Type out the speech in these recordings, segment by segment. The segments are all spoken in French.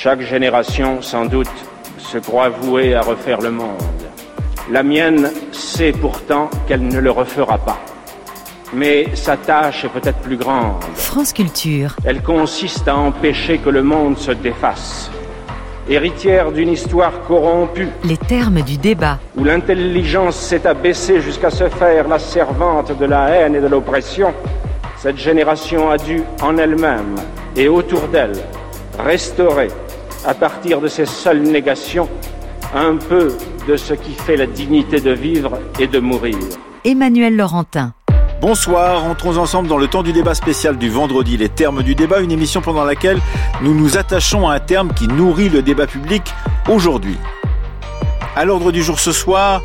Chaque génération, sans doute, se croit vouée à refaire le monde. La mienne sait pourtant qu'elle ne le refera pas. Mais sa tâche est peut-être plus grande. France Culture. Elle consiste à empêcher que le monde se défasse. Héritière d'une histoire corrompue. Les termes du débat. Où l'intelligence s'est abaissée jusqu'à se faire la servante de la haine et de l'oppression, cette génération a dû en elle-même et autour d'elle restaurer, à partir de ses seules négations, un peu de ce qui fait la dignité de vivre et de mourir. Emmanuel Laurentin. Bonsoir, entrons ensemble dans le temps du débat spécial du vendredi, les termes du débat, une émission pendant laquelle nous nous attachons à un terme qui nourrit le débat public aujourd'hui. À l'ordre du jour ce soir,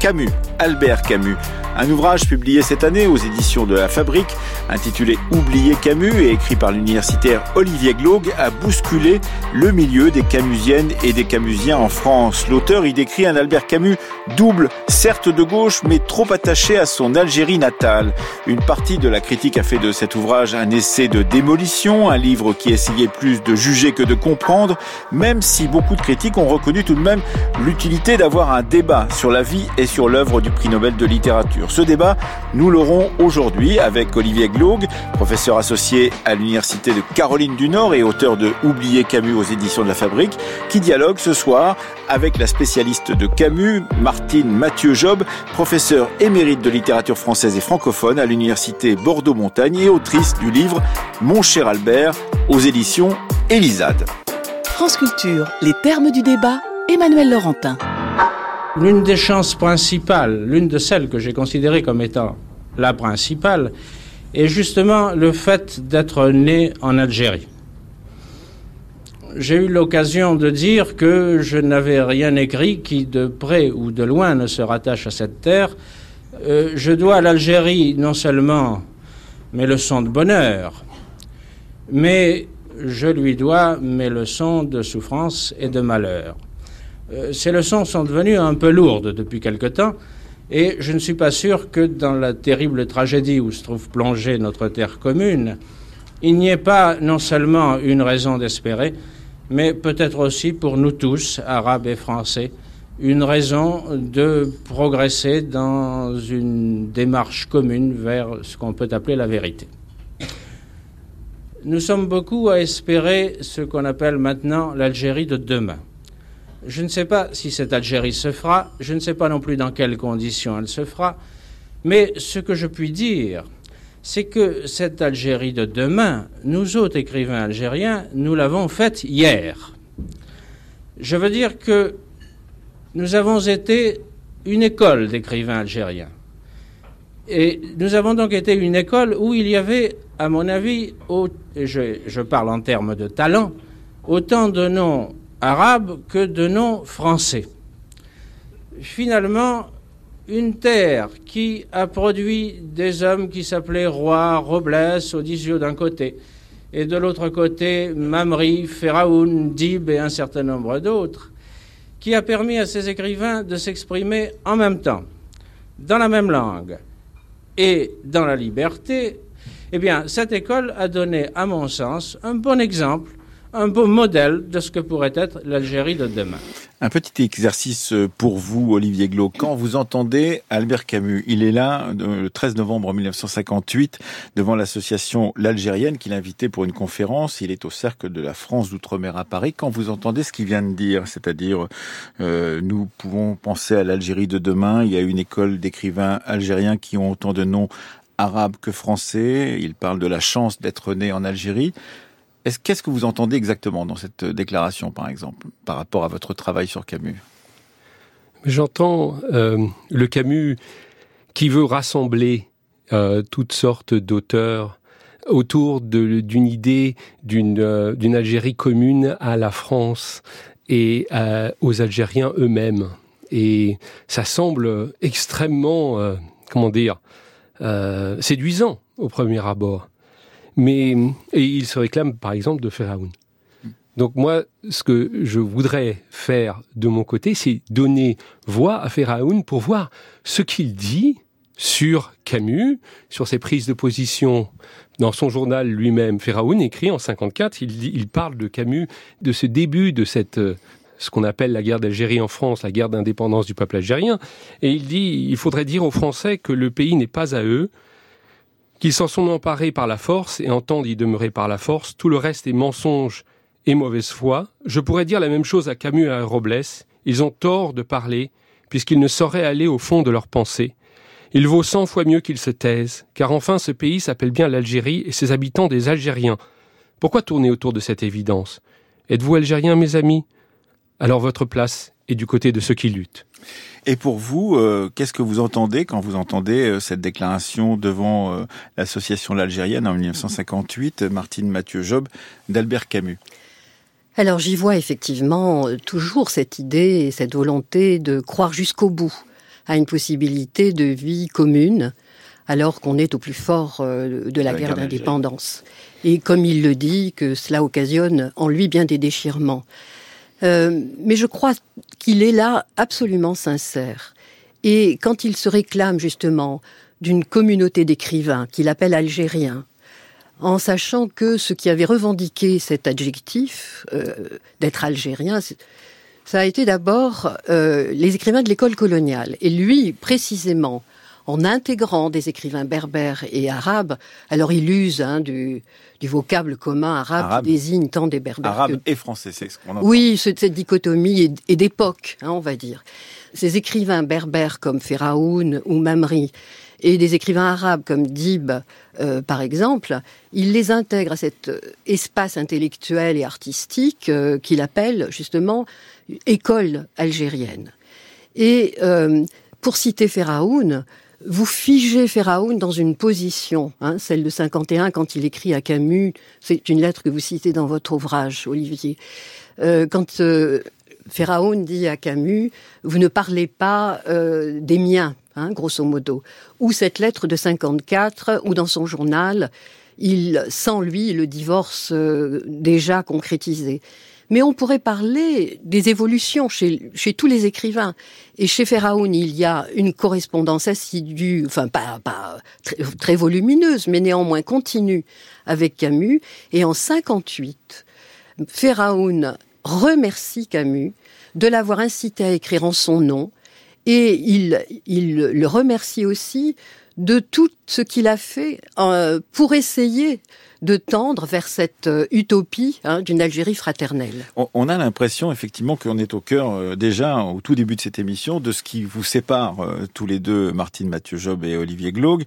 Camus, Albert Camus. Un ouvrage publié cette année aux éditions de La Fabrique, intitulé Oublier Camus et écrit par l'universitaire Olivier Glaugue, a bousculé le milieu des Camusiennes et des Camusiens en France. L'auteur y décrit un Albert Camus double, certes de gauche, mais trop attaché à son Algérie natale. Une partie de la critique a fait de cet ouvrage un essai de démolition, un livre qui essayait plus de juger que de comprendre, même si beaucoup de critiques ont reconnu tout de même l'utilité d'avoir un débat sur la vie et sur l'œuvre du prix Nobel de littérature. Ce débat, nous l'aurons aujourd'hui avec Olivier Glaugue, professeur associé à l'Université de Caroline du Nord et auteur de Oublier Camus aux éditions de la Fabrique, qui dialogue ce soir avec la spécialiste de Camus, Martine Mathieu-Job, professeur émérite de littérature française et francophone à l'Université Bordeaux-Montagne et autrice du livre Mon cher Albert aux éditions Elisade. France Culture, les termes du débat, Emmanuel Laurentin. L'une des chances principales, l'une de celles que j'ai considérées comme étant la principale, est justement le fait d'être né en Algérie. J'ai eu l'occasion de dire que je n'avais rien écrit qui, de près ou de loin, ne se rattache à cette terre. Euh, je dois à l'Algérie non seulement mes leçons de bonheur, mais je lui dois mes leçons de souffrance et de malheur. Euh, ces leçons sont devenues un peu lourdes depuis quelque temps, et je ne suis pas sûr que dans la terrible tragédie où se trouve plongée notre terre commune, il n'y ait pas non seulement une raison d'espérer, mais peut-être aussi pour nous tous, Arabes et Français, une raison de progresser dans une démarche commune vers ce qu'on peut appeler la vérité. Nous sommes beaucoup à espérer ce qu'on appelle maintenant l'Algérie de demain. Je ne sais pas si cette Algérie se fera, je ne sais pas non plus dans quelles conditions elle se fera, mais ce que je puis dire, c'est que cette Algérie de demain, nous autres écrivains algériens, nous l'avons faite hier. Je veux dire que nous avons été une école d'écrivains algériens. Et nous avons donc été une école où il y avait, à mon avis, je, parle en termes de talent, autant de noms arabes que de noms français. Finalement, une terre qui a produit des hommes qui s'appelaient Roi, Robles, Odysio d'un côté, et de l'autre côté Mamri, Pharaon, Dib et un certain nombre d'autres, qui a permis à ces écrivains de s'exprimer en même temps, dans la même langue et dans la liberté, eh bien, cette école a donné, à mon sens, un bon exemple un beau modèle de ce que pourrait être l'Algérie de demain. Un petit exercice pour vous, Olivier Glo. Quand vous entendez Albert Camus, il est là euh, le 13 novembre 1958 devant l'association L'Algérienne qu'il invitait pour une conférence. Il est au cercle de la France d'outre-mer à Paris. Quand vous entendez ce qu'il vient de dire, c'est-à-dire euh, nous pouvons penser à l'Algérie de demain. Il y a une école d'écrivains algériens qui ont autant de noms arabes que français. Il parle de la chance d'être né en Algérie. Qu'est-ce que vous entendez exactement dans cette déclaration, par exemple, par rapport à votre travail sur Camus? J'entends euh, le Camus qui veut rassembler euh, toutes sortes d'auteurs autour d'une idée euh, d'une Algérie commune à la France et aux Algériens eux-mêmes. Et ça semble extrêmement, comment dire, séduisant au premier abord. Mais et il se réclame par exemple de Pharaon. Donc moi, ce que je voudrais faire de mon côté, c'est donner voix à Pharaon pour voir ce qu'il dit sur Camus, sur ses prises de position dans son journal lui-même. Ferraoun écrit en 54, il, il parle de Camus, de ce début de cette euh, ce qu'on appelle la guerre d'Algérie en France, la guerre d'indépendance du peuple algérien. Et il dit, il faudrait dire aux Français que le pays n'est pas à eux, qu'ils s'en sont emparés par la force et entendent y demeurer par la force. Tout le reste est mensonge et mauvaise foi. Je pourrais dire la même chose à Camus et à Robles. Ils ont tort de parler, puisqu'ils ne sauraient aller au fond de leurs pensées. Il vaut cent fois mieux qu'ils se taisent, car enfin ce pays s'appelle bien l'Algérie et ses habitants des Algériens. Pourquoi tourner autour de cette évidence? Êtes-vous Algériens, mes amis? Alors votre place est du côté de ceux qui luttent. Et pour vous, euh, qu'est-ce que vous entendez quand vous entendez euh, cette déclaration devant euh, l'association l'Algérienne en 1958, Martine Mathieu Job, d'Albert Camus? Alors j'y vois effectivement toujours cette idée et cette volonté de croire jusqu'au bout à une possibilité de vie commune, alors qu'on est au plus fort de la, guerre d'indépendance. Et comme il le dit, que cela occasionne en lui bien des déchirements. Euh, mais je crois qu'il est là absolument sincère. Et quand il se réclame justement d'une communauté d'écrivains qu'il appelle algériens, en sachant que ce qui avait revendiqué cet adjectif euh, d'être algérien, ça a été d'abord euh, les écrivains de l'école coloniale. Et lui, précisément, en intégrant des écrivains berbères et arabes. Alors il use hein, du, vocable commun arabe, qui désigne tant des berbères arabe et français, c'est ce qu'on entend. Oui, cette dichotomie est, d'époque, hein, on va dire. Ces écrivains berbères comme Feraoun ou Mamri et des écrivains arabes comme Dib, euh, par exemple, il les intègre à cet euh, espace intellectuel et artistique euh, qu'il appelle justement école algérienne. Et pour citer Feraoun, vous figez Ferraoun dans une position, hein, celle de 51 quand il écrit à Camus, c'est une lettre que vous citez dans votre ouvrage, Olivier. Euh, quand euh, dit à Camus, vous ne parlez pas euh, des miens, hein, grosso modo. Ou cette lettre de 54, ou dans son journal, il sent lui le divorce euh, déjà concrétisé mais on pourrait parler des évolutions chez, chez tous les écrivains. Et chez Ferraoun, il y a une correspondance assidue, enfin pas, pas très, volumineuse, mais néanmoins continue avec Camus. Et en 58, Ferraoun remercie Camus de l'avoir incité à écrire en son nom, et il, il le remercie aussi de tout ce qu'il a fait euh, pour essayer de tendre vers cette euh, utopie hein, d'une Algérie fraternelle. On, a l'impression effectivement qu'on est au cœur euh, déjà au tout début de cette émission de ce qui vous sépare tous les deux, Martine Mathieu Job et Olivier Glaug,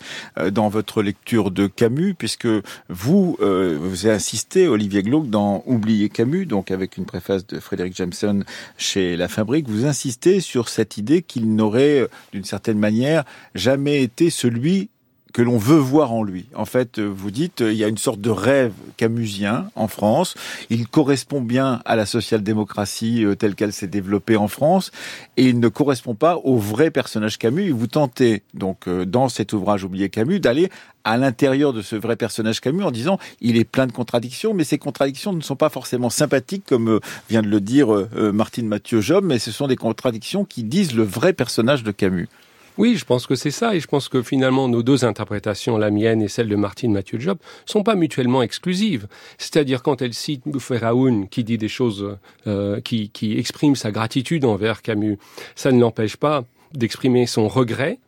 dans votre lecture de Camus, puisque vous vous avez insisté, Olivier Glaug, dans Oublier Camus, donc avec une préface de Frédéric Jameson chez La Fabrique, vous insistez sur cette idée qu'il n'aurait, d'une certaine manière, jamais été celui que l'on veut voir en lui. En fait, vous dites, il y a une sorte de rêve camusien en France. Il correspond bien à la social-démocratie euh, telle qu'elle s'est développée en France, et il ne correspond pas au vrai personnage Camus. Vous tentez donc euh, dans cet ouvrage Oublié Camus d'aller à l'intérieur de ce vrai personnage Camus en disant il est plein de contradictions, mais ces contradictions ne sont pas forcément sympathiques, comme euh, vient de le dire Martine Mathieu Job, mais ce sont des contradictions qui disent le vrai personnage de Camus. Oui, je pense que c'est ça, et je pense que finalement nos deux interprétations, la mienne et celle de Martine Mathieu Job, sont pas mutuellement exclusives. C'est-à-dire quand elle cite Raoun, qui dit des choses, euh, qui, qui exprime sa gratitude envers Camus, ça ne l'empêche pas d'exprimer son regret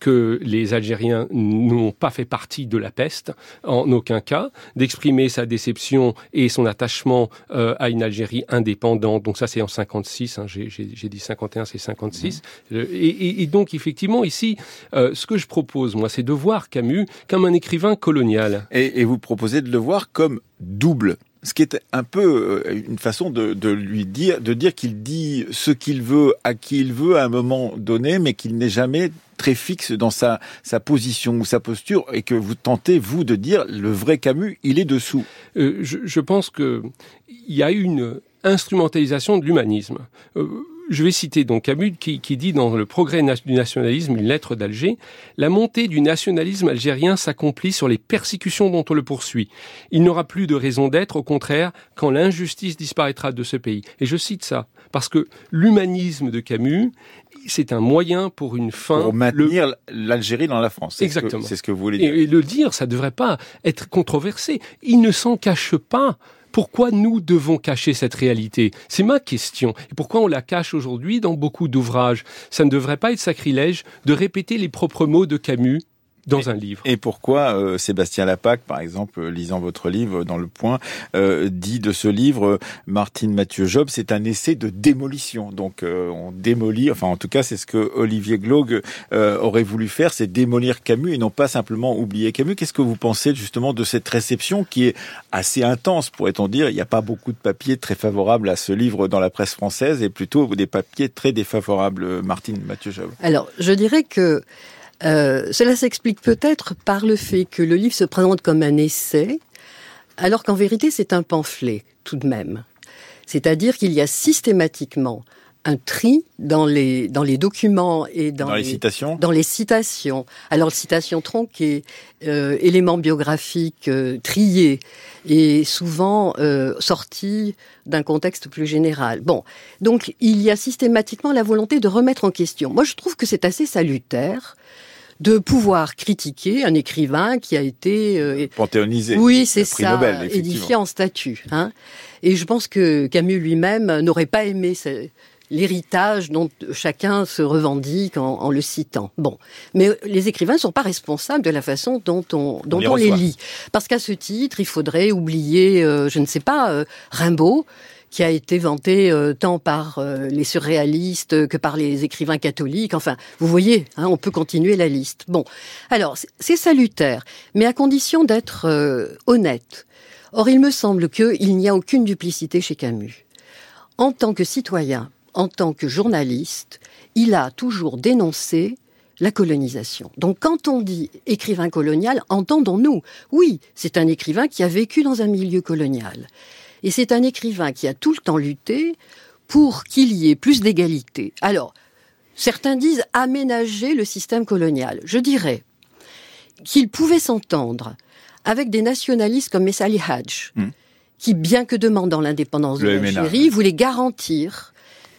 que les Algériens n'ont pas fait partie de la peste, en aucun cas, d'exprimer sa déception et son attachement euh, à une Algérie indépendante. Donc ça, c'est en 56, hein, j'ai dit 51, c'est 56. Mmh. Et, et, donc, effectivement, ici, euh, ce que je propose, moi, c'est de voir Camus comme un écrivain colonial. Et, et vous proposez de le voir comme double ce qui est un peu euh, une façon de, lui dire, de dire qu'il dit ce qu'il veut à qui il veut à un moment donné, mais qu'il n'est jamais très fixe dans sa, position ou sa posture et que vous tentez, vous, de dire le vrai Camus, il est dessous. Euh, je, pense que il y a une instrumentalisation de l'humanisme. Euh, je vais citer donc Camus qui, qui dit dans Le progrès du nationalisme, une lettre d'Alger, la montée du nationalisme algérien s'accomplit sur les persécutions dont on le poursuit. Il n'aura plus de raison d'être, au contraire, quand l'injustice disparaîtra de ce pays. Et je cite ça parce que l'humanisme de Camus, c'est un moyen pour une fin. Pour maintenir l'Algérie dans la France. Exactement. C'est ce que vous voulez dire. Et, le dire, ça ne devrait pas être controversé. Il ne s'en cache pas. Pourquoi nous devons cacher cette réalité? C'est ma question. Et pourquoi on la cache aujourd'hui dans beaucoup d'ouvrages? Ça ne devrait pas être sacrilège de répéter les propres mots de Camus dans un livre. Et pourquoi euh, Sébastien Lapac, par exemple, euh, lisant votre livre dans Le Point, euh, dit de ce livre, Martine Mathieu Job, c'est un essai de démolition. Donc on démolit, enfin en tout cas c'est ce que Olivier Glaugue aurait voulu faire, c'est démolir Camus et non pas simplement oublier Camus. Qu'est-ce que vous pensez justement de cette réception qui est assez intense, pourrait-on dire? Il n'y a pas beaucoup de papiers très favorables à ce livre dans la presse française et plutôt des papiers très défavorables, Martine Mathieu Job. Alors je dirais que euh, cela s'explique peut-être par le fait que le livre se présente comme un essai, alors qu'en vérité c'est un pamphlet tout de même. C'est-à-dire qu'il y a systématiquement un tri dans les dans les documents et dans, les, citations. Dans les citations. Alors citation tronquée, euh, éléments biographiques euh, triés et souvent euh, sortis d'un contexte plus général. Bon, donc il y a systématiquement la volonté de remettre en question. Moi, je trouve que c'est assez salutaire de pouvoir critiquer un écrivain qui a été euh, panthéonisé. Oui, c'est ça, édifié en statut. Hein. Et je pense que Camus lui-même n'aurait pas aimé l'héritage dont chacun se revendique en, le citant. Bon, mais les écrivains ne sont pas responsables de la façon dont on, dont on, les, lit. Parce qu'à ce titre, il faudrait oublier, euh, je ne sais pas, euh, Rimbaud, qui a été vanté euh, tant par euh, les surréalistes que par les écrivains catholiques. Enfin, vous voyez, hein, on peut continuer la liste. Bon, alors c'est salutaire, mais à condition d'être euh, honnête. Or, il me semble qu'il n'y a aucune duplicité chez Camus. En tant que citoyen, en tant que journaliste, il a toujours dénoncé la colonisation. Donc quand on dit écrivain colonial, entendons-nous, oui, c'est un écrivain qui a vécu dans un milieu colonial. Et c'est un écrivain qui a tout le temps lutté pour qu'il y ait plus d'égalité. Alors, certains disent aménager le système colonial. Je dirais qu'il pouvait s'entendre avec des nationalistes comme Messali Hadj, hmm. qui, bien que demandant l'indépendance de l'Algérie, voulait garantir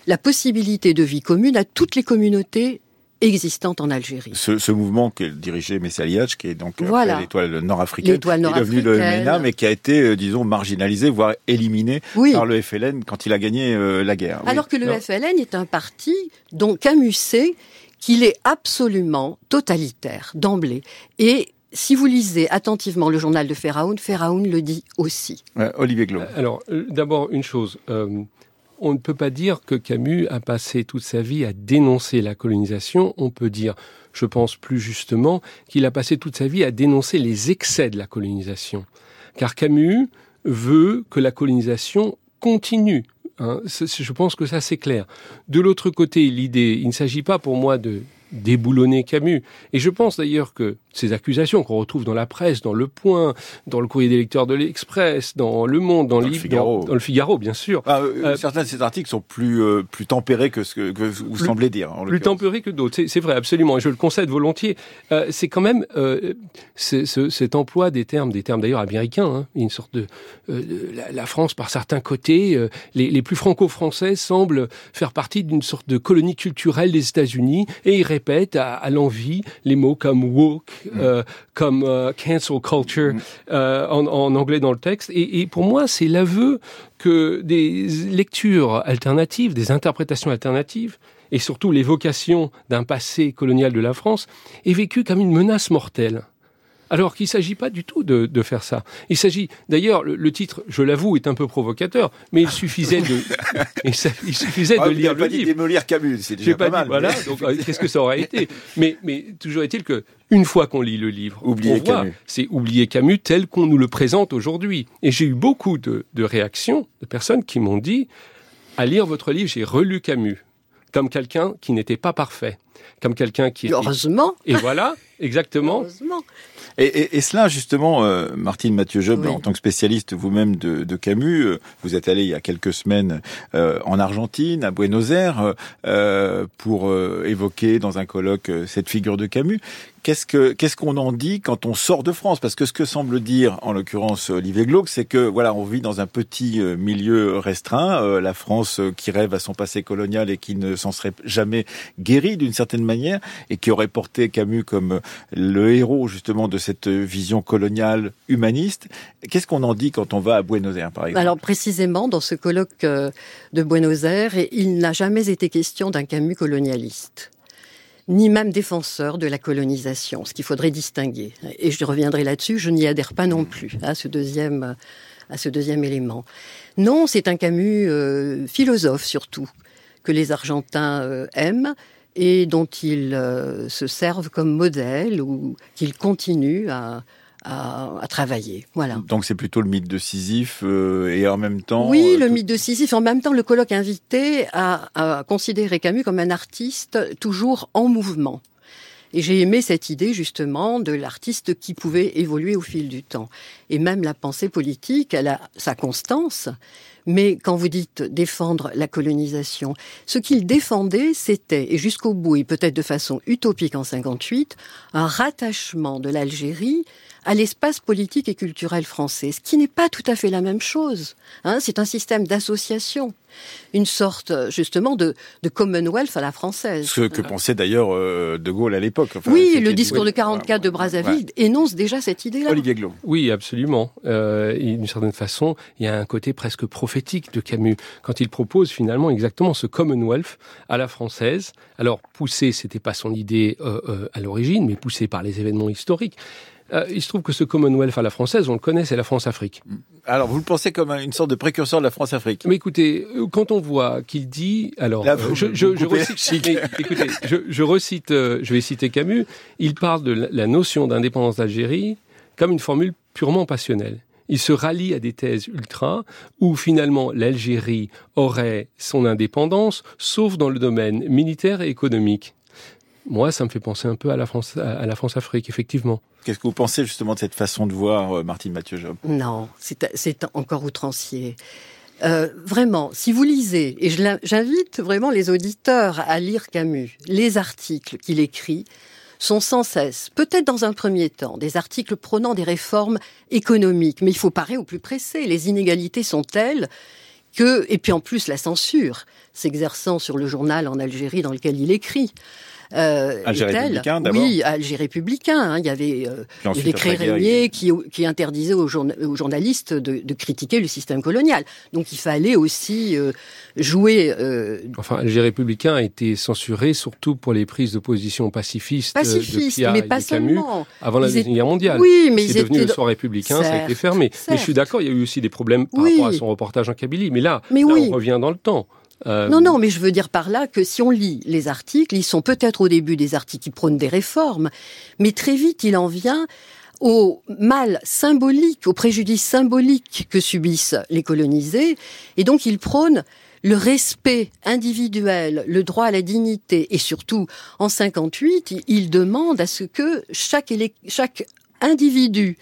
la possibilité de vie commune à toutes les communautés existante en Algérie. Ce, mouvement que dirigeait Messaliach, qui est donc euh, l'étoile nord-africaine, est devenu le MENA, mais qui a été, euh, disons, marginalisé, voire éliminé par le FLN quand il a gagné euh, la guerre. Alors que le FLN est un parti dont Camus sait qu'il est absolument totalitaire d'emblée. Et si vous lisez attentivement le journal de Ferraoun, Ferraoun le dit aussi. Olivier Glo. Alors, d'abord, une chose on ne peut pas dire que Camus a passé toute sa vie à dénoncer la colonisation. On peut dire, je pense plus justement, qu'il a passé toute sa vie à dénoncer les excès de la colonisation. Car Camus veut que la colonisation continue. Hein. je pense que ça c'est clair. De l'autre côté, l'idée, il ne s'agit pas pour moi de déboulonner Camus. Et je pense d'ailleurs que ces accusations qu'on retrouve dans la presse, dans Le Point, dans le courrier des lecteurs de l'Express, dans Le Monde, dans, le Figaro, dans, le Figaro, bien sûr. Ah, euh, euh, certains de ces articles sont plus euh, plus tempérés que ce que, vous semblez dire. plus tempérés que d'autres, c'est vrai, absolument. Et je le concède volontiers. c'est quand même cet emploi des termes, des termes d'ailleurs américains, hein, une sorte de la, France par certains côtés, les, les, plus franco-français semblent faire partie d'une sorte de colonie culturelle des États-Unis et ils répètent à, à l'envie les mots comme woke, Mm. Euh, comme euh, cancel culture mm. euh, en, en, anglais dans le texte. Et, et pour moi, c'est l'aveu que des lectures alternatives, des interprétations alternatives, et surtout l'évocation d'un passé colonial de la France, est vécue comme une menace mortelle. Alors qu'il ne s'agit pas du tout de, de faire ça. Il s'agit, d'ailleurs, le, titre, je l'avoue, est un peu provocateur, mais il suffisait de, il, suffisait ah, de lire le livre. Dit démolir Camus, c'est déjà pas, mal. voilà, donc euh, qu'est-ce que ça aurait été? Mais, mais toujours est-il que une fois qu'on lit le livre, oublier c'est oublier Camus tel qu'on nous le présente aujourd'hui. Et j'ai eu beaucoup de, de réactions de personnes qui m'ont dit, à lire votre livre, j'ai relu Camus comme quelqu'un qui n'était pas parfait, comme quelqu'un qui heureusement et voilà Exactement. Heureusement. Et, et, et, cela, justement, euh, Martine Mathieu Job, Oui. en tant que spécialiste vous-même de, de Camus, euh, vous êtes allé il y a quelques semaines euh, en Argentine, à Buenos Aires, euh, pour euh, évoquer dans un colloque euh, cette figure de Camus. Qu'est-ce que qu'est-ce qu'on en dit quand on sort de France? Parce que ce que semble dire, en l'occurrence Olivier Glauque, c'est que voilà, on vit dans un petit euh, milieu restreint. euh, la France euh, qui rêve à son passé colonial et qui ne s'en serait jamais guérie d'une certaine manière, et qui aurait porté Camus comme le héros justement de cette vision coloniale humaniste. Qu'est-ce qu'on en dit quand on va à Buenos Aires, par exemple? Alors précisément, dans ce colloque euh, de Buenos Aires, il n'a jamais été question d'un Camus colonialiste, ni même défenseur de la colonisation, ce qu'il faudrait distinguer. Et je reviendrai là-dessus, je n'y adhère pas non plus à ce deuxième, à ce deuxième élément. Non, c'est un Camus euh, philosophe surtout, que les Argentins euh, aiment et dont ils euh, se servent comme modèle ou qu'ils continuent à, à, à travailler. Voilà. Donc c'est plutôt le mythe de Sisyphe euh, et en même temps. Oui, euh, le tout- mythe de Sisyphe. En même temps, le colloque invité à, à considérer Camus comme un artiste toujours en mouvement. Et j'ai aimé cette idée justement de l'artiste qui pouvait évoluer au fil du temps. Et même la pensée politique, elle a sa constance. Mais quand vous dites défendre la colonisation, ce qu'il défendait, c'était, et jusqu'au bout, et peut-être de façon utopique en 58, un rattachement de l'Algérie à l'espace politique et culturel français, ce qui n'est pas tout à fait la même chose. Hein, c'est un système d'association, une sorte justement de, de Commonwealth à la française. Ce que pensait d'ailleurs euh, De Gaulle à l'époque. Enfin, oui, le discours oui, de 44 de Brazzaville énonce déjà cette idée-là. Olivier Glau. Oui, absolument. Euh, d'une certaine façon, il y a un côté presque prophétique de Camus quand il propose finalement exactement ce Commonwealth à la française. Alors poussé, c'était pas son idée euh, euh, à l'origine, mais poussé par les événements historiques. Euh, il se trouve que ce Commonwealth à la française, on le connaît, c'est la France-Afrique. Alors vous le pensez comme un- une sorte de précurseur de la France-Afrique? Mais écoutez, euh, quand on voit qu'il dit, alors Là, euh, vous- je, vous recite, chic. mais écoutez, je, je recite, euh, je vais citer Camus. Il parle de la notion d'indépendance d'Algérie comme une formule purement passionnelle. Il se rallie à des thèses ultra où finalement l'Algérie aurait son indépendance, sauf dans le domaine militaire et économique. Moi, ça me fait penser un peu à la France, à la France-Afrique, effectivement. Qu'est-ce que vous pensez justement de cette façon de voir euh, Martine Mathieu Job? Non, c'est c'est encore outrancier. Euh, vraiment, si vous lisez, et j'invite vraiment les auditeurs à lire Camus, les articles qu'il écrit sont sans cesse, peut-être dans un premier temps, des articles prônant des réformes économiques, mais il faut parer au plus pressé. Les inégalités sont telles que, et puis en plus la censure s'exerçant sur le journal en Algérie dans lequel il écrit. Euh, Alger est telle- républicain, d'abord Oui, Alger républicain. hein, il y avait euh, décret après-guerre, Régnier qui, qui interdisait aux, journa- aux journalistes de, de critiquer le système colonial. Donc il fallait aussi euh, jouer euh, Enfin, Alger républicain a été censuré surtout pour les prises de position pacifistes, euh, de Pia mais et de pas Camus seulement. avant la Deuxième Guerre mondiale. Oui, mais c'est devenu le soir républicain, ça a été Certes, fermé. Mais je suis d'accord, il y a eu aussi des problèmes par Oui. rapport à son reportage en Kabylie. Mais là, Mais là, oui. on revient dans le temps. Euh, Non, non, mais je veux dire par là que si on lit les articles, ils sont peut-être au début des articles qui prônent des réformes, mais très vite il en vient au mal symbolique, au préjudice symbolique que subissent les colonisés, et donc il prône le respect individuel, le droit à la dignité, et surtout, en 58, il- il demande à ce que chaque, chaque individu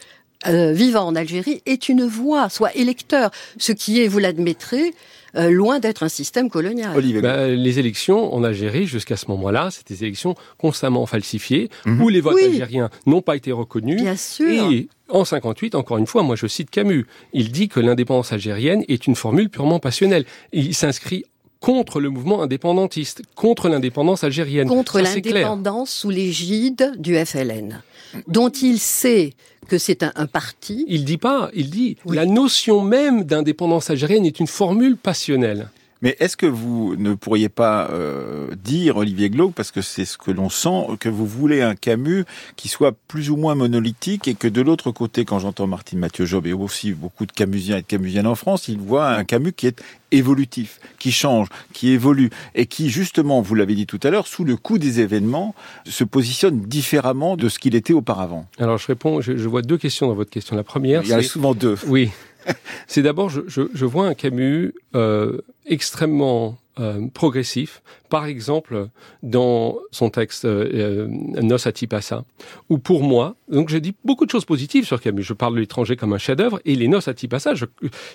euh, vivant en Algérie ait une voix, soit électeur, ce qui est, vous l'admettrez, euh, loin d'être un système colonial. Olivier bah, les élections en Algérie, jusqu'à ce moment-là, c'était des élections constamment falsifiées, Mhm. où les votes Oui. algériens n'ont pas été reconnus. Bien sûr. Et en 58, encore une fois, moi je cite Camus, il dit que l'indépendance algérienne est une formule purement passionnelle. Il s'inscrit contre le mouvement indépendantiste, contre l'indépendance algérienne. contre l'indépendance sous l'égide du FLN, dont il sait que c'est un, un parti. Il dit pas, il dit Oui. la notion même d'indépendance algérienne est une formule passionnelle. Mais est-ce que vous ne pourriez pas euh, dire, Olivier Glauque, parce que c'est ce que l'on sent, que vous voulez un Camus qui soit plus ou moins monolithique et que de l'autre côté, quand j'entends Martine Mathieu Job et aussi beaucoup de Camusiens et de Camusiennes en France, ils voient un Camus qui est évolutif, qui change, qui évolue et qui justement, vous l'avez dit tout à l'heure, sous le coup des événements, se positionne différemment de ce qu'il était auparavant. Alors je réponds, je, je vois deux questions dans votre question. La première, Il y en a souvent deux. oui, c'est d'abord je, je, je vois un Camus euh, extrêmement euh, progressif, par exemple dans son texte euh, Nos Atipassa, où pour moi, donc je dis beaucoup de choses positives sur Camus, je parle de l'étranger comme un chef-d'œuvre, et les Nos Atipassa,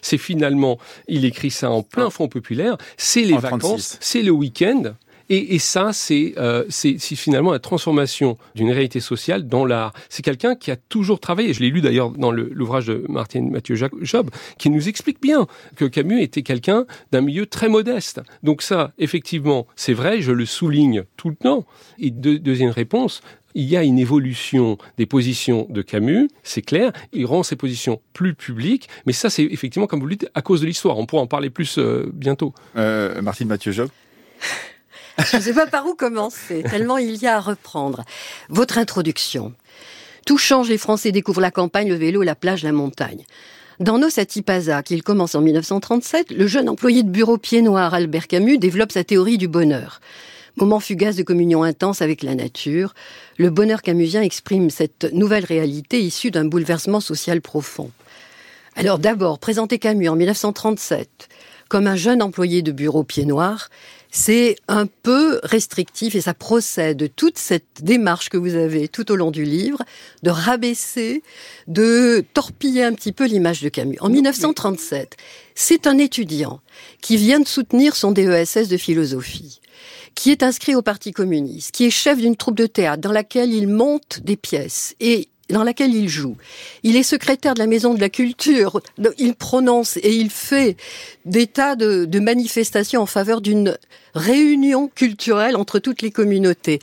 c'est finalement, il écrit ça en plein front populaire, c'est les vacances, c'est le week-end, et, et ça, c'est euh, finalement la transformation d'une réalité sociale dans l'art. C'est quelqu'un qui a toujours travaillé. Je l'ai lu d'ailleurs dans l'ouvrage de Martine Mathieu Job, qui nous explique bien que Camus était quelqu'un d'un milieu très modeste. Donc ça, effectivement, c'est vrai, je le souligne tout le temps. Et deuxième réponse, il y a une évolution des positions de Camus, c'est clair. Il rend ses positions plus publiques, mais ça, c'est effectivement, comme vous le dites, à cause de l'histoire. On pourra en parler plus euh, bientôt. Euh, Martine Mathieu Job je ne sais pas par où commencer, tellement il y a à reprendre. Votre introduction. Tout change, les Français découvrent la campagne, le vélo, la plage, la montagne. Dans Nos Satipaza, qu'il commence en 1937, le jeune employé de bureau pied noir Albert Camus développe sa théorie du bonheur. Moment fugace de communion intense avec la nature, le bonheur camusien exprime cette nouvelle réalité issue d'un bouleversement social profond. Alors d'abord, présenter Camus en 1937 comme un jeune employé de bureau pied noir, c'est un peu restrictif et ça procède. De toute cette démarche que vous avez tout au long du livre de rabaisser, de torpiller un petit peu l'image de Camus. En 1937, c'est un étudiant qui vient de soutenir son DESS de philosophie qui est inscrit au Parti communiste, qui est chef d'une troupe de théâtre dans laquelle il monte des pièces. Et dans laquelle il joue. Il est secrétaire de la Maison de la Culture. Il prononce et il fait des tas de, manifestations en faveur d'une réunion culturelle entre toutes les communautés.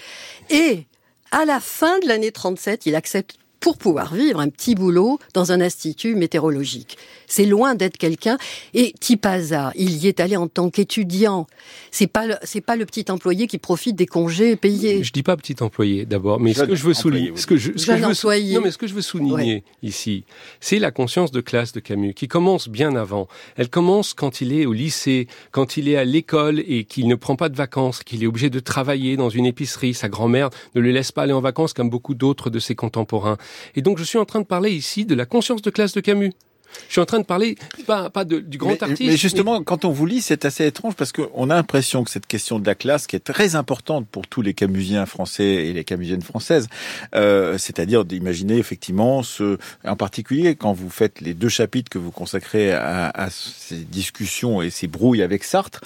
Et à la fin de l'année 37, il accepte pour pouvoir vivre un petit boulot dans un institut météorologique. C'est loin d'être quelqu'un. Et Tipaza, il y est allé en tant qu'étudiant. C'est pas c'est pas le petit employé qui profite des congés payés. Je dis pas petit employé d'abord, mais ce que je veux souligner, ce que je, ce que je veux, non mais ce que je veux souligner ici, c'est la conscience de classe de Camus qui commence bien avant. Elle commence quand il est au lycée, quand il est à l'école et qu'il ne prend pas de vacances, qu'il est obligé de travailler dans une épicerie. Sa grand-mère ne le laisse pas aller en vacances comme beaucoup d'autres de ses contemporains. Et donc je suis en train de parler ici de la conscience de classe de Camus. Je suis en train de parler pas, pas de, du grand artiste. Mais justement, quand on vous lit, c'est assez étrange parce qu'on a l'impression que cette question de la classe, qui est très importante pour tous les camusiens français et les camusiennes françaises, euh, c'est-à-dire d'imaginer effectivement ce, en particulier quand vous faites les deux chapitres que vous consacrez à, à ces discussions et ces brouilles avec Sartre,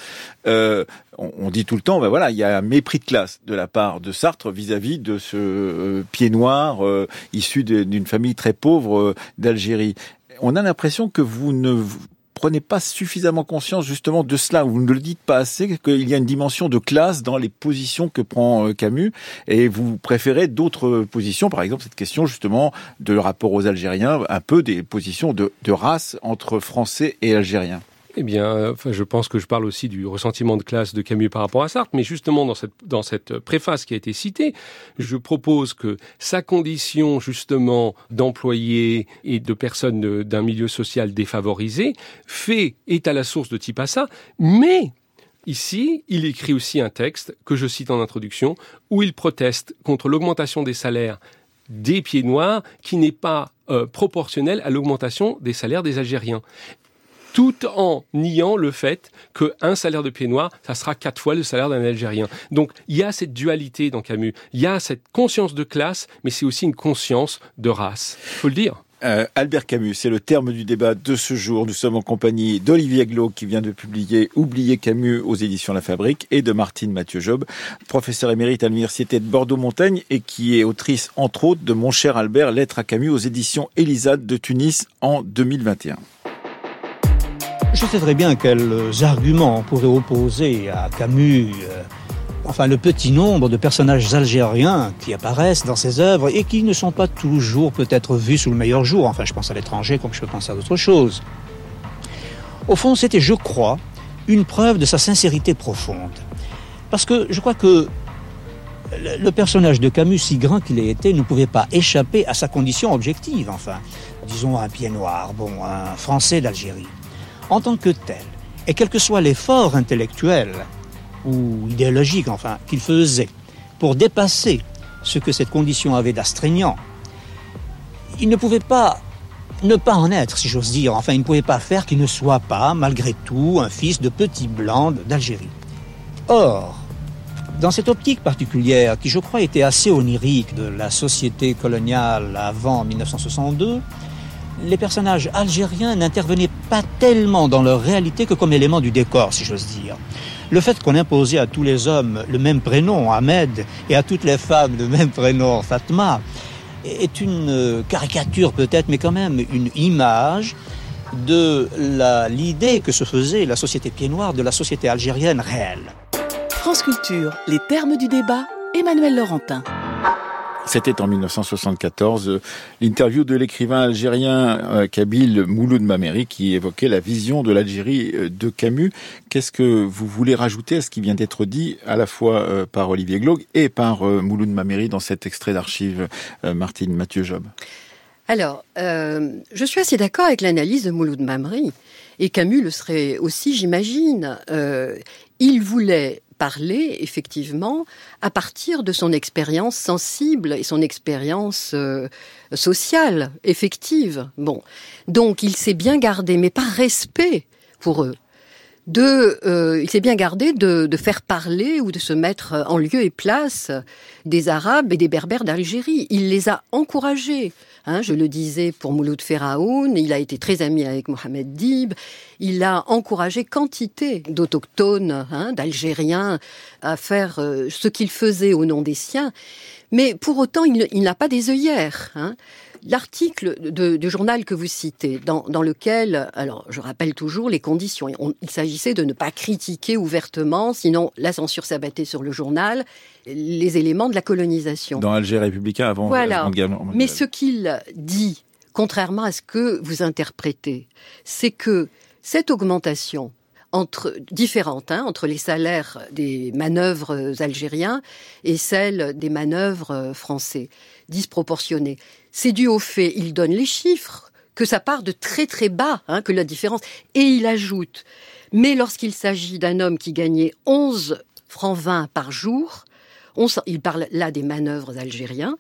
euh, on, dit tout le temps, ben voilà, il y a un mépris de classe de la part de Sartre vis-à-vis de ce euh, pied noir euh, issu d'une famille très pauvre euh, d'Algérie. On a l'impression que vous ne prenez pas suffisamment conscience justement de cela, vous ne le dites pas assez, qu'il y a une dimension de classe dans les positions que prend Camus, et vous préférez d'autres positions, par exemple cette question justement de rapport aux Algériens, un peu des positions de race entre Français et Algériens. Eh bien, je pense que je parle aussi du ressentiment de classe de Camus par rapport à Sartre, mais justement dans cette, préface qui a été citée, je propose que sa condition justement d'employé et de personne d'un milieu social défavorisé fait est à la source de Tipasa, mais Ici, il écrit aussi un texte que je cite en introduction où il proteste contre l'augmentation des salaires des pieds noirs qui n'est pas euh, proportionnelle à l'augmentation des salaires des Algériens tout en niant le fait qu'un salaire de pied noir, ça sera quatre fois le salaire d'un Algérien. Donc il y a cette dualité dans Camus, il y a cette conscience de classe, mais c'est aussi une conscience de race. Faut le dire. Euh, Albert Camus, c'est le terme du débat de ce jour. Nous sommes en compagnie d'Olivier Glo qui vient de publier Oublier Camus aux éditions La Fabrique et de Martine Mathieu Job, professeur émérite à l'université de Bordeaux-Montaigne et qui est autrice entre autres de Mon cher Albert, lettre à Camus aux éditions Elisade de Tunis en 2021. Je sais très bien quels arguments on pourrait opposer à Camus, euh, enfin le petit nombre de personnages algériens qui apparaissent dans ses œuvres et qui ne sont pas toujours peut-être vus sous le meilleur jour. Enfin, je pense à l'étranger comme je peux penser à d'autres choses. Au fond, c'était, je crois, une preuve de sa sincérité profonde. Parce que je crois que le personnage de Camus, si grand qu'il ait été, ne pouvait pas échapper à sa condition objective, enfin. Disons un pied noir, bon, un Français d'Algérie en tant que tel, et quel que soit l'effort intellectuel ou idéologique, enfin, qu'il faisait pour dépasser ce que cette condition avait d'astreignant, il ne pouvait pas ne pas en être, si j'ose dire. Enfin, il ne pouvait pas faire qu'il ne soit pas, malgré tout, un fils de petit blanc d'Algérie. Or, dans cette optique particulière, qui je crois était assez onirique de la société coloniale avant 1962, les personnages algériens n'intervenaient pas tellement dans leur réalité que comme élément du décor, si j'ose dire. Le fait qu'on imposait à tous les hommes le même prénom, Ahmed, et à toutes les femmes le même prénom, Fatma, est une caricature peut-être, mais quand même une image de l'idée que se faisait la société pied noir de la société algérienne réelle. France Culture, les termes du débat, Emmanuel Laurentin. C'était en 1974 euh, l'interview de l'écrivain algérien euh, kabyle Mouloud Mameri qui évoquait la vision de l'Algérie euh, de Camus. Qu'est-ce que vous voulez rajouter à ce qui vient d'être dit à la fois par Olivier Glog et par Mouloud Mameri dans cet extrait d'archives Martine Mathieu Job? Alors, je suis assez d'accord avec l'analyse de Mouloud Mameri, et Camus le serait aussi, j'imagine. il voulait parler effectivement à partir de son expérience sensible et son expérience euh, sociale, effective. Bon, donc il s'est bien gardé, mais par respect pour eux. De, euh, il s'est bien gardé de, de, faire parler ou de se mettre en lieu et place des Arabes et des Berbères d'Algérie. Il les a encouragés. Hein, je le disais pour Mouloud Feraoun, il a été très ami avec Mohamed Dib, il a encouragé quantité d'autochtones, hein, d'Algériens à faire euh, ce qu'il faisait au nom des siens, mais pour autant il, n'a pas des œillères. Hein. L'article du journal que vous citez, dans, lequel, alors je rappelle toujours les conditions, il s'agissait de ne pas critiquer ouvertement, sinon la censure s'abattait sur le journal, les éléments de la colonisation. Dans Alger républicain avant, voilà. Mais ce qu'il dit, contrairement à ce que vous interprétez, c'est que cette augmentation entre différentes, hein, entre les salaires des manœuvres algériens et celles des manœuvres français, disproportionnées. C'est dû au fait, il donne les chiffres, que ça part de très très bas, hein, que la différence, et il ajoute, mais lorsqu'il s'agit d'un homme qui gagnait 11 francs 20 par jour, il parle là des manœuvres algériens,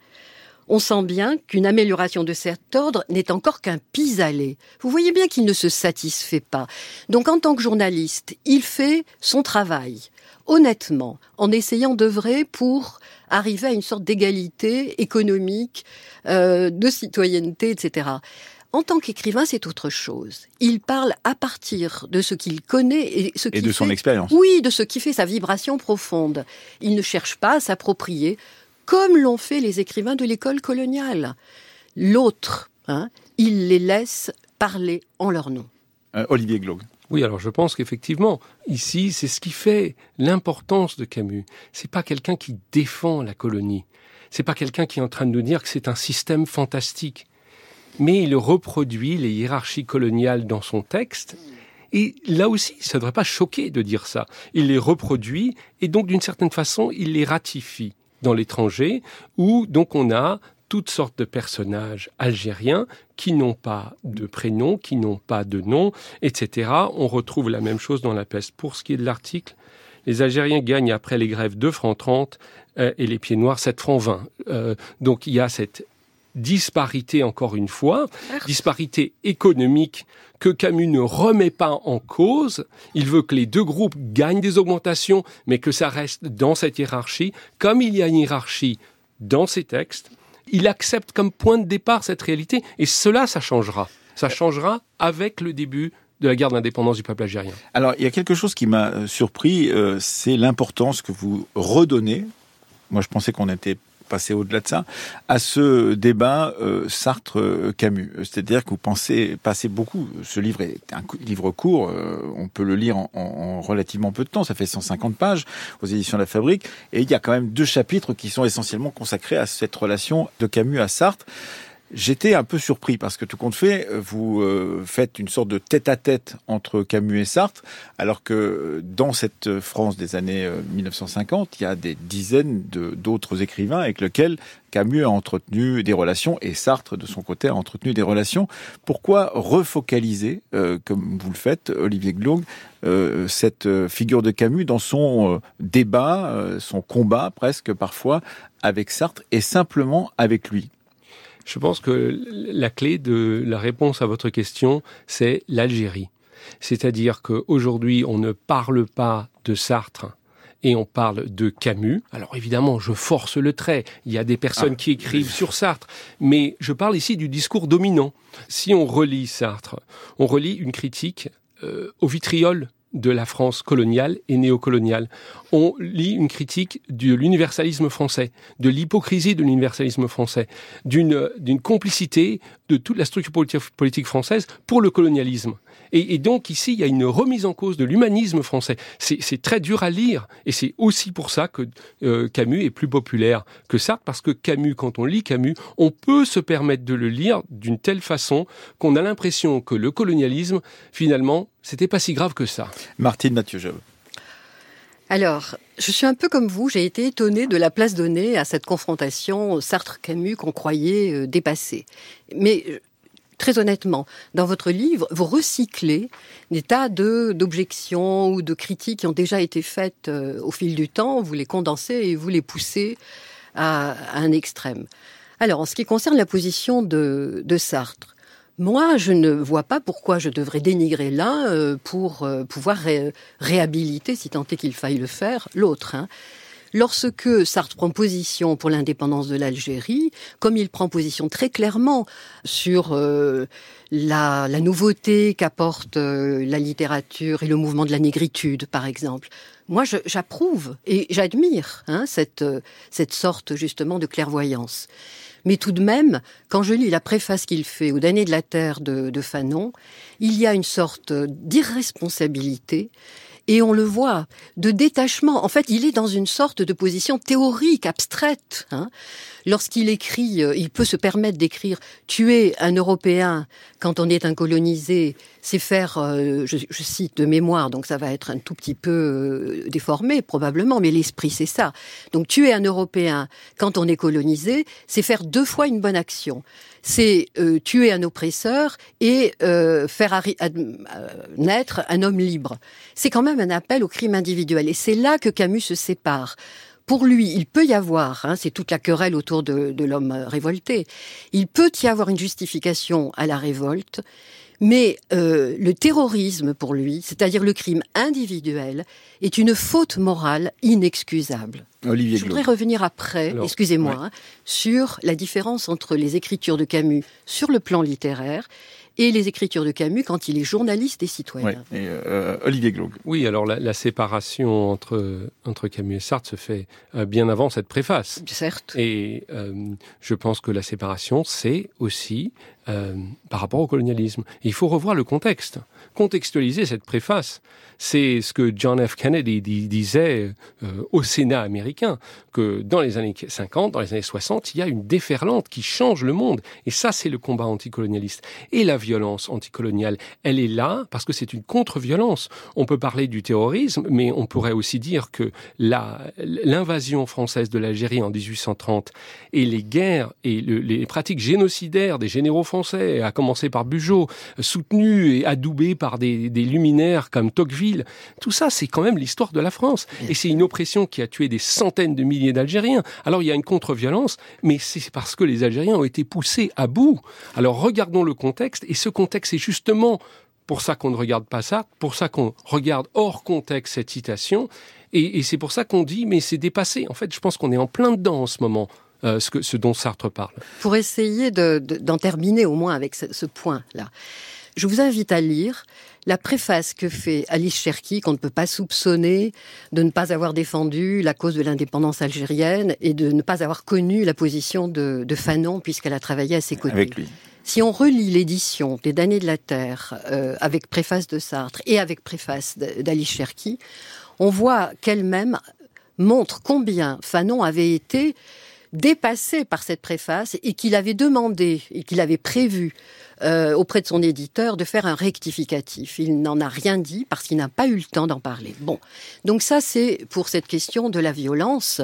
on sent bien qu'une amélioration de cet ordre n'est encore qu'un pis-aller. Vous voyez bien qu'il ne se satisfait pas. Donc en tant que journaliste, il fait son travail, honnêtement, en essayant d'œuvrer pour arriver à une sorte d'égalité économique, euh, de citoyenneté, etc. En tant qu'écrivain, c'est autre chose. Il parle à partir de ce qu'il connaît et ce et de son expérience. Oui, de ce qui fait sa vibration profonde. Il ne cherche pas à s'approprier comme l'ont fait les écrivains de l'école coloniale. L'autre, hein, il les laisse parler en leur nom. Euh, Olivier Glog. Oui, alors je pense qu'effectivement, ici, c'est ce qui fait l'importance de Camus. C'est pas quelqu'un qui défend la colonie. C'est pas quelqu'un qui est en train de nous dire que c'est un système fantastique. Mais il reproduit les hiérarchies coloniales dans son texte. Et là aussi, ça ne devrait pas choquer de dire ça. Il les reproduit et donc d'une certaine façon, il les ratifie dans l'étranger, où donc on a toutes sortes de personnages algériens qui n'ont pas de prénom, qui n'ont pas de nom, etc. On retrouve la même chose dans la peste. Pour ce qui est de l'article, les Algériens gagnent après les grèves 2 francs 30 euh, et les pieds noirs 7 francs 20. Euh, donc il y a cette disparité encore une fois, disparité économique que Camus ne remet pas en cause. Il veut que les deux groupes gagnent des augmentations, mais que ça reste dans cette hiérarchie. Comme il y a une hiérarchie dans ces textes, il accepte comme point de départ cette réalité, et cela, ça changera. Ça changera avec le début de la guerre d'indépendance du peuple algérien. Alors, il y a quelque chose qui m'a euh, surpris, euh, c'est l'importance que vous redonnez. Moi, je pensais qu'on était passer au-delà de ça, à ce débat euh, Sartre-Camus. C'est-à-dire que vous pensez, passez beaucoup, ce livre est un livre court, euh, on peut le lire en, en, relativement peu de temps, ça fait 150 pages aux éditions de la Fabrique, et il y a quand même deux chapitres qui sont essentiellement consacrés à cette relation de Camus à Sartre. J'étais un peu surpris parce que tout compte fait, vous euh, faites une sorte de tête-à-tête entre Camus et Sartre, alors que dans cette France des années 1950, euh, il y a des dizaines d'autres écrivains avec lesquels Camus a entretenu des relations et Sartre, de son côté, a entretenu des relations. Pourquoi refocaliser, euh, comme vous le faites, Olivier Glog, cette figure de Camus dans son débat, son combat presque parfois avec Sartre et simplement avec lui? Je pense que la clé de la réponse à votre question, c'est l'Algérie. C'est-à-dire qu'aujourd'hui, on ne parle pas de Sartre et on parle de Camus. Alors évidemment, je force le trait. Il y a des personnes qui écrivent sur Sartre, mais je parle ici du discours dominant. Si on relit Sartre, on relit une critique euh, au vitriol de la France coloniale et néocoloniale. On lit une critique de l'universalisme français, de l'hypocrisie de l'universalisme français, d'une complicité de toute la structure politique française pour le colonialisme. Et, et, donc ici, il y a une remise en cause de l'humanisme français. C'est très dur à lire, et c'est aussi pour ça que euh, Camus est plus populaire que Sartre, parce que Camus, quand on lit Camus, on peut se permettre de le lire d'une telle façon qu'on a l'impression que le colonialisme, finalement, c'était pas si grave que ça. Martine Mathieu Job. Alors, je suis un peu comme vous, j'ai été étonnée de la place donnée à cette confrontation Sartre-Camus qu'on croyait euh, dépassée. Mais très honnêtement, dans votre livre, vous recyclez des tas d'objections ou de critiques qui ont déjà été faites euh, au fil du temps, vous les condensez et vous les poussez à, un extrême. Alors, en ce qui concerne la position de, de Sartre, moi, je ne vois pas pourquoi je devrais dénigrer l'un euh, pour euh, pouvoir réhabiliter, si tant est qu'il faille le faire, l'autre. Hein. Lorsque Sartre prend position pour l'indépendance de l'Algérie, comme il prend position très clairement sur euh, la, nouveauté qu'apporte euh, la littérature et le mouvement de la négritude, par exemple, moi j'approuve et j'admire hein, cette, euh, cette sorte justement de clairvoyance. Mais tout de même, quand je lis la préface qu'il fait au Damné de la Terre de, de Fanon, il y a une sorte d'irresponsabilité et on le voit, de détachement. En fait, il est dans une sorte de position théorique, abstraite. Hein. Lorsqu'il écrit, euh, il peut se permettre d'écrire tuer un Européen quand on est un colonisé, c'est faire, euh, je, cite de mémoire, donc ça va être un tout petit peu euh, déformé probablement, mais l'esprit c'est ça. Donc tuer un Européen quand on est colonisé, c'est faire deux fois une bonne action c'est euh, tuer un oppresseur et euh, faire euh, naître un homme libre. C'est quand même un appel au crime individuel. Et c'est là que Camus se sépare. Pour lui, il peut y avoir, hein, c'est toute la querelle autour de, de l'homme révolté, il peut y avoir une justification à la révolte, mais euh, le terrorisme, pour lui, c'est-à-dire le crime individuel, est une faute morale inexcusable. Olivier Je voudrais revenir après, excusez-moi, hein, sur la différence entre les écritures de Camus sur le plan littéraire et les écritures de Camus quand il est journaliste et citoyen. et euh, Olivier Glaug. Oui, alors la, séparation entre, entre Camus et Sartre se fait euh, bien avant cette préface. Certes. Et je pense que la séparation, c'est aussi euh, par rapport au colonialisme. il faut revoir le contexte, contextualiser cette préface. C'est ce que John F. Kennedy disait euh, au Sénat américain, que dans les années 50, dans les années 60, il y a une déferlante qui change le monde. Et ça, c'est le combat anticolonialiste. Et la violence anticoloniale, elle est là parce que c'est une contre-violence. On peut parler du terrorisme, mais on pourrait aussi dire que l'invasion française de l'Algérie en 1830 et les guerres et les pratiques génocidaires des généraux français à commencer par Bugeaud, soutenu et adoubé par des, luminaires comme Tocqueville. Tout ça, c'est quand même l'histoire de la France. Et c'est une oppression qui a tué des centaines de milliers d'Algériens. Alors il y a une contre-violence, mais c'est parce que les Algériens ont été poussés à bout. Alors regardons le contexte, et ce contexte est justement pour ça qu'on ne regarde pas ça, pour ça qu'on regarde hors contexte cette citation, et, et c'est pour ça qu'on dit mais c'est dépassé. En fait, je pense qu'on est en plein dedans en ce moment. Euh, ce, que, ce dont Sartre parle. Pour essayer d'en terminer au moins avec ce, point-là, je vous invite à lire la préface que fait Alice Cherki, qu'on ne peut pas soupçonner de ne pas avoir défendu la cause de l'indépendance algérienne et de ne pas avoir connu la position de, Fanon puisqu'elle a travaillé à ses côtés. Avec lui. Si on relit l'édition des Damnés de la Terre euh, avec préface de Sartre et avec préface d'Alice Cherki, on voit qu'elle-même montre combien Fanon avait été dépassé par cette préface et qu'il avait demandé et qu'il avait prévu euh, auprès de son éditeur de faire un rectificatif. Il n'en a rien dit parce qu'il n'a pas eu le temps d'en parler. Bon, donc ça c'est pour cette question de la violence.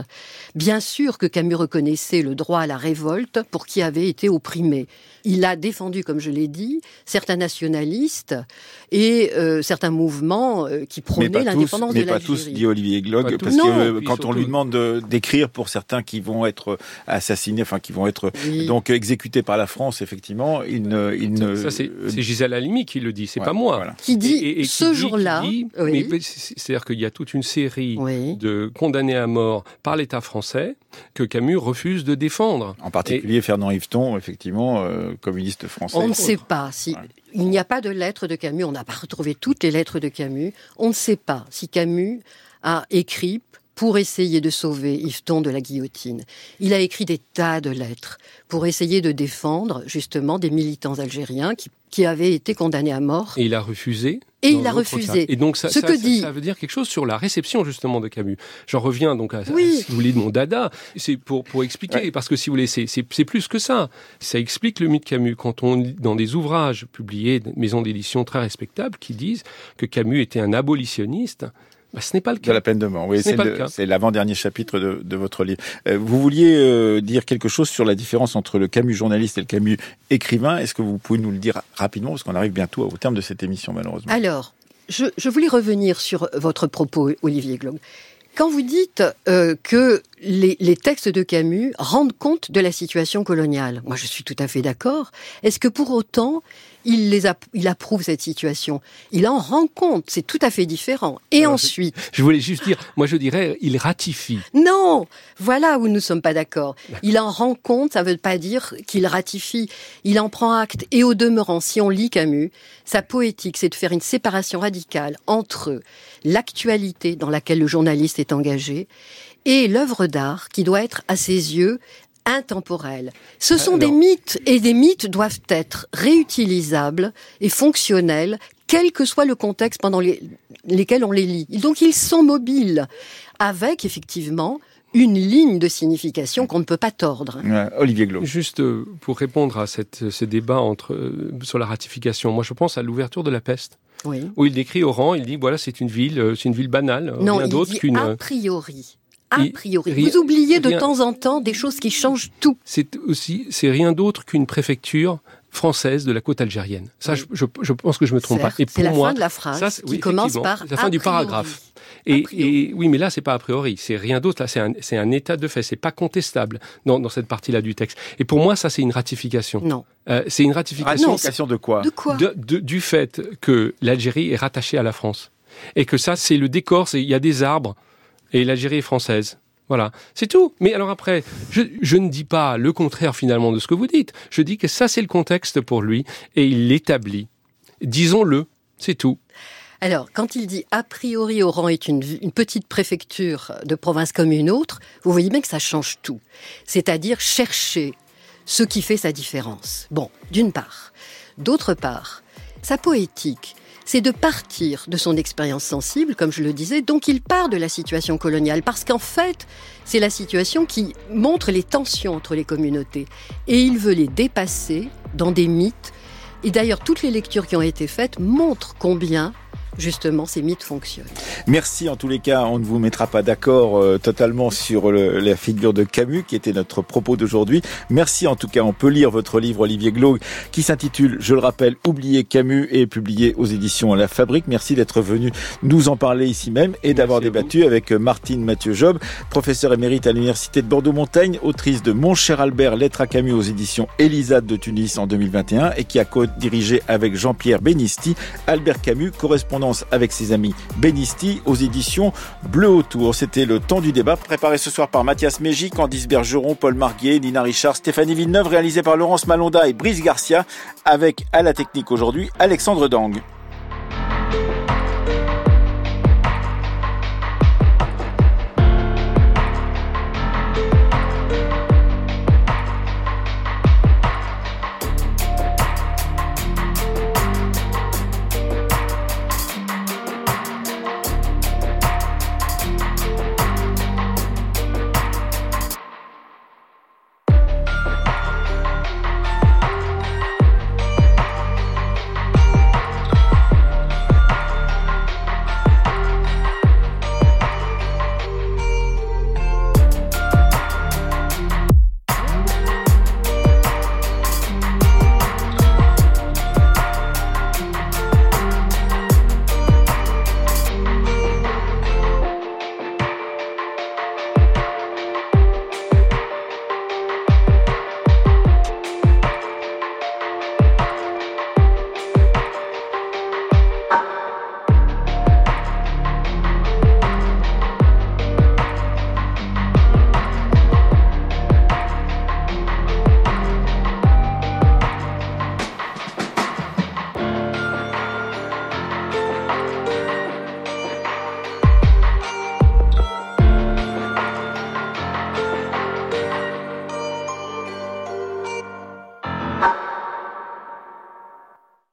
Bien sûr que Camus reconnaissait le droit à la révolte pour qui avait été opprimé. Il a défendu, comme je l'ai dit, certains nationalistes et euh, certains mouvements euh, qui prônaient l'indépendance de l'Algérie. Mais pas tous, dit Olivier Glog, parce que quand on lui demande d'écrire pour certains qui vont être assassinés, enfin qui vont être donc exécutés par la France, effectivement, il ne il ne... Ça, c'est Gisèle Halimi qui le dit, c'est pas moi. Qui dit ce jour-là. C'est-à-dire qu'il y a toute une série de condamnés à mort par l'État français que Camus refuse de défendre. En particulier Fernand Yveton, effectivement, euh, communiste français. On ne sait pas si. Il n'y a pas de lettres de Camus, on n'a pas retrouvé toutes les lettres de Camus. On ne sait pas si Camus a écrit pour essayer de sauver Yveton de la guillotine. Il a écrit des tas de lettres pour essayer de défendre justement des militants algériens qui, qui avaient été condamnés à mort. Et il a refusé et il a refusé. Et donc ça, Ce que dit... ça, veut dire quelque chose sur la réception justement de Camus. J'en reviens donc à, oui. si vous voulez de mon dada. C'est pour pour expliquer parce que si vous voulez c'est c'est plus que ça. Ça explique le mythe Camus quand on dans des ouvrages publiés, maisons d'édition très respectables, qui disent que Camus était un abolitionniste. Bah, ce n'est pas le cas. De la peine de mort, oui, c'est l'avant-dernier chapitre de, de, votre livre. Euh, vous vouliez euh, dire quelque chose sur la différence entre le Camus journaliste et le Camus écrivain. Est-ce que vous pouvez nous le dire rapidement, parce qu'on arrive bientôt au terme de cette émission, malheureusement Alors, je, je voulais revenir sur votre propos, Olivier Glog. Quand vous dites euh, que les, les, textes de Camus rendent compte de la situation coloniale, moi je suis tout à fait d'accord. Est-ce que pour autant il, les il approuve cette situation? Il en rend compte, c'est tout à fait différent. Et ensuite... Je, voulais juste dire, moi je dirais, il ratifie. Non Voilà où nous ne sommes pas d'accord. Il en rend compte, ça ne veut pas dire qu'il ratifie. Il en prend acte. Et au demeurant, si on lit Camus, sa poétique, c'est de faire une séparation radicale entre l'actualité dans laquelle le journaliste est engagé et l'œuvre d'art qui doit être à ses yeux intemporel. Ce sont des mythes et des mythes doivent être réutilisables et fonctionnels quel que soit le contexte pendant les, lesquels on les lit. Donc ils sont mobiles avec effectivement une ligne de signification qu'on ne peut pas tordre. Olivier Glo. Juste euh, pour répondre à cette, ce débat entre, euh, sur la ratification, moi je pense à l'ouverture de la peste. Oui. Où il décrit Oran, il dit voilà c'est une ville, euh, c'est une ville banale, non, rien d'autre qu'une. A priori a priori. Vous oubliez de temps en temps des choses qui changent tout. C'est aussi, c'est rien d'autre qu'une préfecture française de la côte algérienne. Ça, je, je, pense que je me trompe pas. Et pour la fin de la phrase qui commence par la fin du paragraphe. Et, et, oui, mais là, c'est pas a priori, c'est rien d'autre. Là, c'est un, c'est un état de fait, c'est pas contestable dans, dans cette partie-là du texte. Et pour moi, ça, c'est une ratification. Non. Euh, c'est une ratification. Ratification de quoi? De quoi? Du fait que l'Algérie est rattachée à la France et que ça, c'est le décor. Il y a des arbres et l'Algérie est française. Voilà, c'est tout. Mais alors après, je, ne dis pas le contraire finalement de ce que vous dites. Je dis que ça c'est le contexte pour lui et il l'établit. Disons-le, c'est tout. Alors, quand il dit a priori Oran est une, petite préfecture de province comme une autre, vous voyez bien que ça change tout. C'est-à-dire chercher ce qui fait sa différence. Bon, d'une part. D'autre part, sa poétique, c'est de partir de son expérience sensible, comme je le disais, donc il part de la situation coloniale, parce qu'en fait, c'est la situation qui montre les tensions entre les communautés, et il veut les dépasser dans des mythes. Et d'ailleurs, toutes les lectures qui ont été faites montrent combien justement ces mythes fonctionnent. Merci en tous les cas, on ne vous mettra pas d'accord euh, totalement sur la figure de Camus qui était notre propos d'aujourd'hui. Merci en tout cas, on peut lire votre livre Olivier Glaug qui s'intitule, je le rappelle, Oublier Camus et publié aux éditions La Fabrique. Merci d'être venu nous en parler ici même et d'avoir débattu avec Martine Mathieu Job, professeur émérite à l'université de Bordeaux-Montaigne, autrice de Mon cher Albert, lettre à Camus aux éditions Elisade de Tunis en 2021 et qui a co-dirigé avec Jean-Pierre Benisti Albert Camus, correspondant avec ses amis Benisti aux éditions Bleu Autour. C'était le temps du débat préparé ce soir par Mathias Mégy, Candice Bergeron, Paul Marguet, Nina Richard, Stéphanie Villeneuve, réalisé par Laurence Malonda et Brice Garcia, avec à la technique aujourd'hui Alexandre Dang.